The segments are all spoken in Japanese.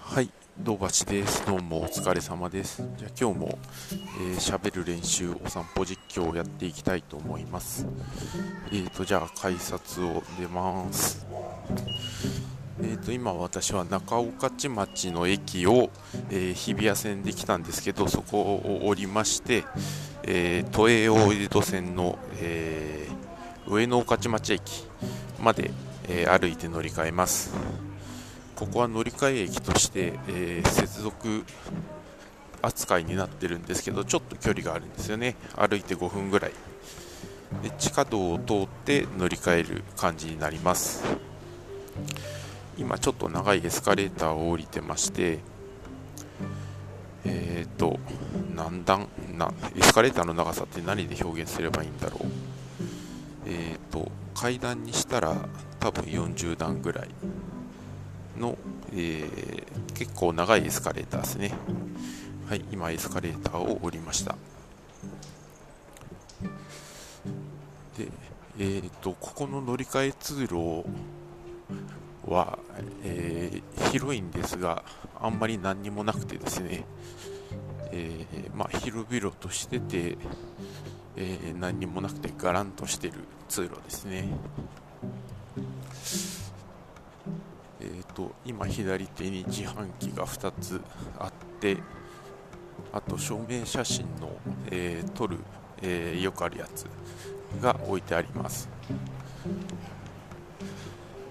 はい、堂橋です。どうもお疲れ様です。じゃあ今日もえー、る練習、お散歩実況をやっていきたいと思います。えーと、じゃあ改札を出ます。えーと、今私は中御徒町の駅を、えー日比谷線で来たんですけど、そこを降りまして、えー都営大江戸線の、えー上野御徒町駅まで、えー歩いて乗り換えます。ここは乗り換え駅として、えー接続扱いになってるんですけどちょっと距離があるんですよね。歩いて5分ぐらい。で地下道を通って乗り換える感じになります。今ちょっと長いエスカレーターを降りてましてえっ、と何段なエスカレーターの長さって何で表現すればいいんだろう。えっ、と階段にしたら多分40段ぐらい。の、えー結構長いエスカレーターですね。はい、今エスカレーターを降りました。で、えーと、ここの乗り換え通路は、えー広いんですが、あんまり何にもなくてですね、えーまあ、広々としてて、え何にもなくてガランとしてる通路ですね。と今左手に自販機が2つあってあと証明写真の、えー撮る、えーよくあるやつが置いてあります、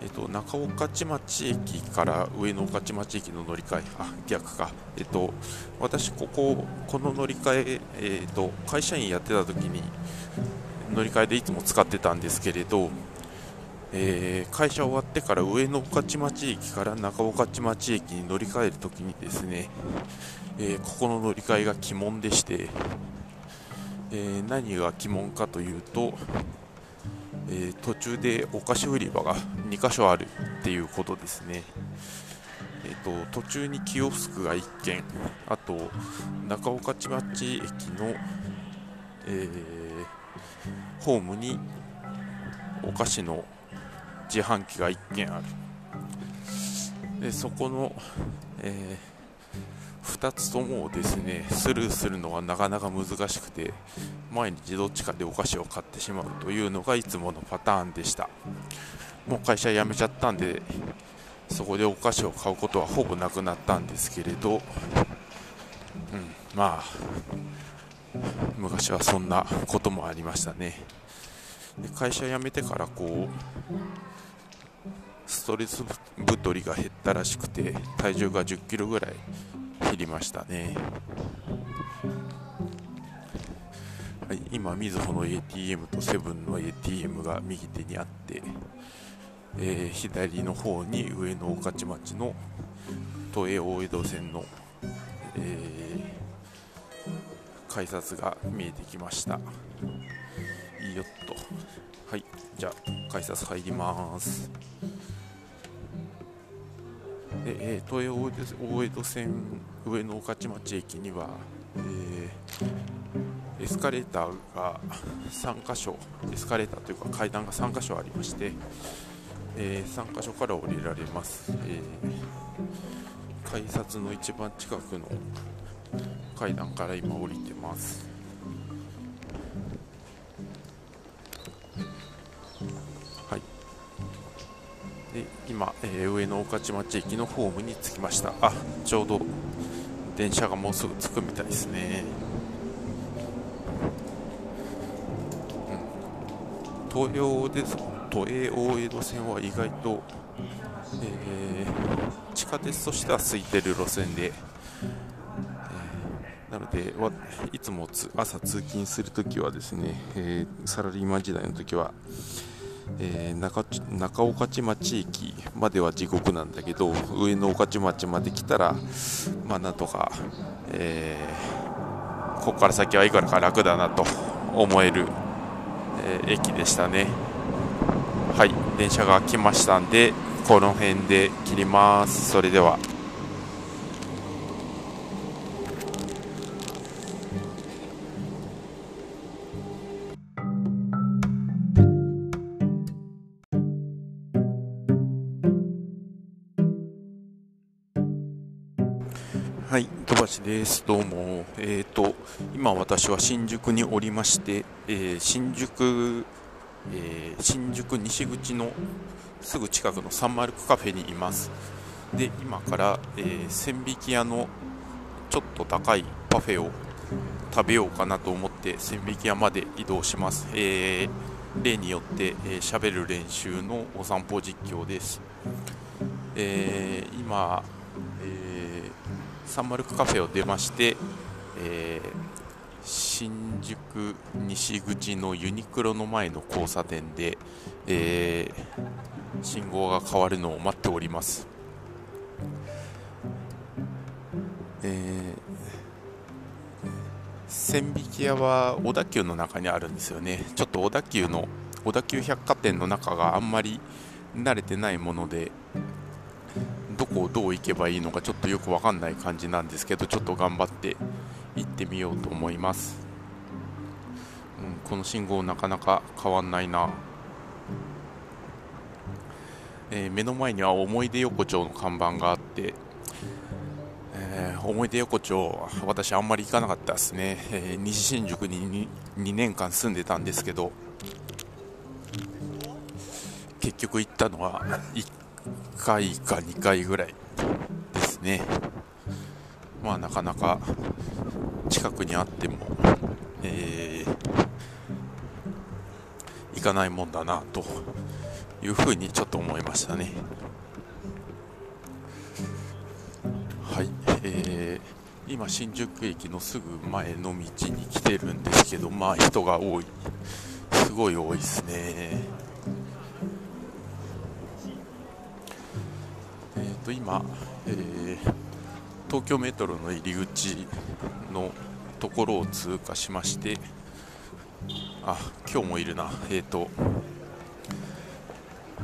えー、と中御徒町駅から上野御徒町駅の乗り換えあ逆か。えっ、と私こここの乗り換ええー、と会社員やってた時に乗り換えでいつも使ってたんですけれどえー会社終わってから上野御徒町駅から中御徒町駅に乗り換えるときにですね、えーここの乗り換えが鬼門でして、えー何が鬼門かというと、え途中でお菓子売り場が2箇所あるっていうことですね。えー、と途中にキオスクが1軒あと中御徒町駅の、えホームにお菓子の自販機が1軒ある。でそこの、え2つともですねスルーするのはなかなか難しくて毎日どっちかでお菓子を買ってしまうというのがいつものパターンでした。もう会社辞めちゃったんでそこでお菓子を買うことはほぼなくなったんですけれど、うん、まあ昔はそんなこともありましたね。で会社辞めてからこうストレス太りが減ったらしくて体重が1 0キロぐらい減りましたね、はい、今みずほの ATM とセブンの ATM が右手にあって、えー左の方に上野御徒町の都営大江戸線の、えー改札が見えてきました。いよっと。はいじゃあ改札入ります。で、えー、都営大江戸線上野御徒町駅には、えーエスカレーターが3箇所エスカレーターというか階段が3箇所ありまして、え3箇所から降りられます、えー改札の一番近くの階段から今降りてます。今、えー上野御徒町駅のホームに着きました。あちょうど電車がもうすぐ着くみたいですね、うん、東洋です都営大江戸線は意外と、えー地下鉄としては空いてる路線でなのでわいつもつ朝通勤するときはですね、えーサラリーマン時代の時は、えー中中御徒町駅までは地獄なんだけど上野御徒町まで来たらまあなんとか、えーここから先はいくらか楽だなと思える、えー駅でしたね。はい電車が来ましたんでこの辺で切ります。それでは。橋です。どうも。えっ、と、今私は新宿におりまして、えー新宿、えー新宿西口のすぐ近くのサンマルクカフェにいます。で、今から、えー千匹屋のちょっと高いパフェを食べようかなと思って千匹屋まで移動します。えー例によって喋、えーる練習のお散歩実況です。えー今、えーサンマルクカフェを出まして、えー新宿西口のユニクロの前の交差点で、えー信号が変わるのを待っております。えー千匹屋は小田急の中にあるんですよね。ちょっと小田急の小田急百貨店の中があんまり慣れてないもので、こをどう行けばいいのかちょっとよくわかんない感じなんですけどちょっと頑張って行ってみようと思います、うん、この信号なかなか変わんないな、えー目の前には思い出横丁の看板があって、えー思い出横丁私あんまり行かなかったですね、えー西新宿に 2, 2年間住んでたんですけど結局行ったのは1 1回か2回ぐらいですね。まあなかなか近くにあっても、えー行かないもんだなというふうにちょっと思いましたね。はい、えー今新宿駅のすぐ前の道に来てるんですけどまあ人が多い。すごい多いですね。と今、えー東京メトロの入り口のところを通過しましてあ今日もいるな。えっ、と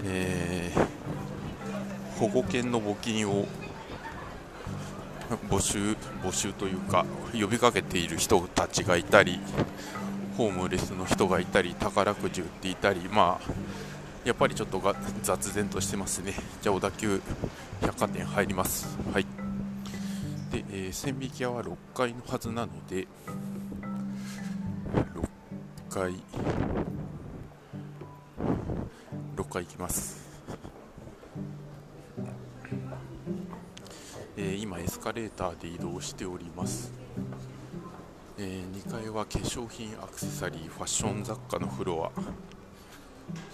えー保護犬の募金を募集募集というか呼びかけている人たちがいたりホームレスの人がいたり宝くじ売っていたりまあやっぱりちょっとが雑然としてますね。じゃあ小田急百貨店入ります。はい。で、えー千匹屋は6階のはずなので、6階、6階行きます。えー今エスカレーターで移動しております。え2階は化粧品アクセサリーファッション雑貨のフロア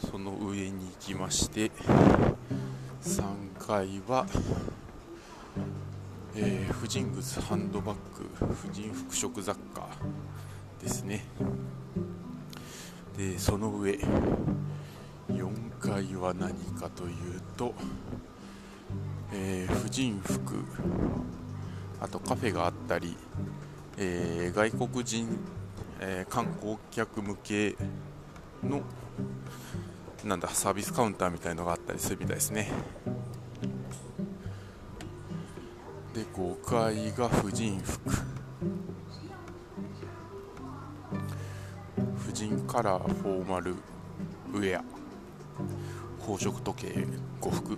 その上に行きまして3階は、えー婦人靴ハンドバッグ婦人服飾雑貨ですね。でその上4階は何かというと、えー婦人服あとカフェがあったり、えー外国人、え観光客向けのなんだサービスカウンターみたいのがあったりするみたいですね。で5階が婦人服。婦人カラーフォーマルウェア。宝飾時計呉服。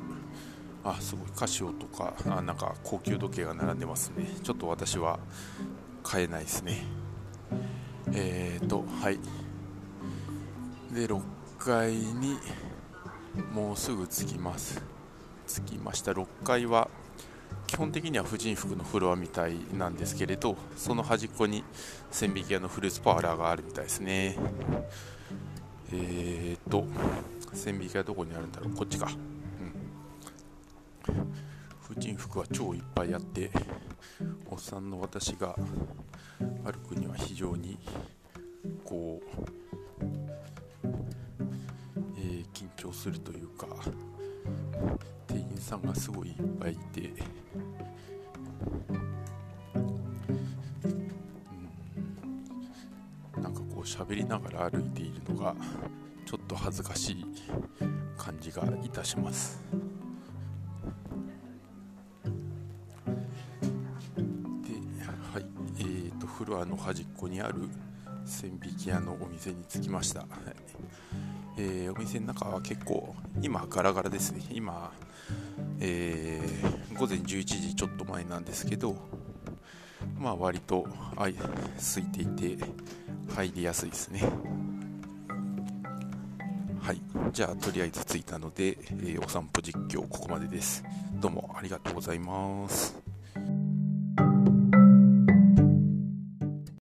あすごい。カシオとかあなんか高級時計が並んでますね。ちょっと私は買えないですね。えーとはい。で6階にもうすぐ着きます。着きました。6階は基本的には婦人服のフロアみたいなんですけれどその端っこに千匹屋のフルーツパーラーがあるみたいですね。えーと千匹屋どこにあるんだろう。こっちか。うん。婦人服は超いっぱいあっておっさんの私が歩くには非常にこうするというか店員さんがすごいいっぱいいて、うん、なんかこう喋りながら歩いているのがちょっと恥ずかしい感じがいたします。で、はい。えー、とフロアの端っこにある千匹屋のお店に着きました、えーお店の中は結構今ガラガラですね。今、えー午前11時ちょっと前なんですけどまあ割とあい空いていて入りやすいですね。はい。じゃあとりあえず着いたので、えー、お散歩実況ここまでです。どうもありがとうございます。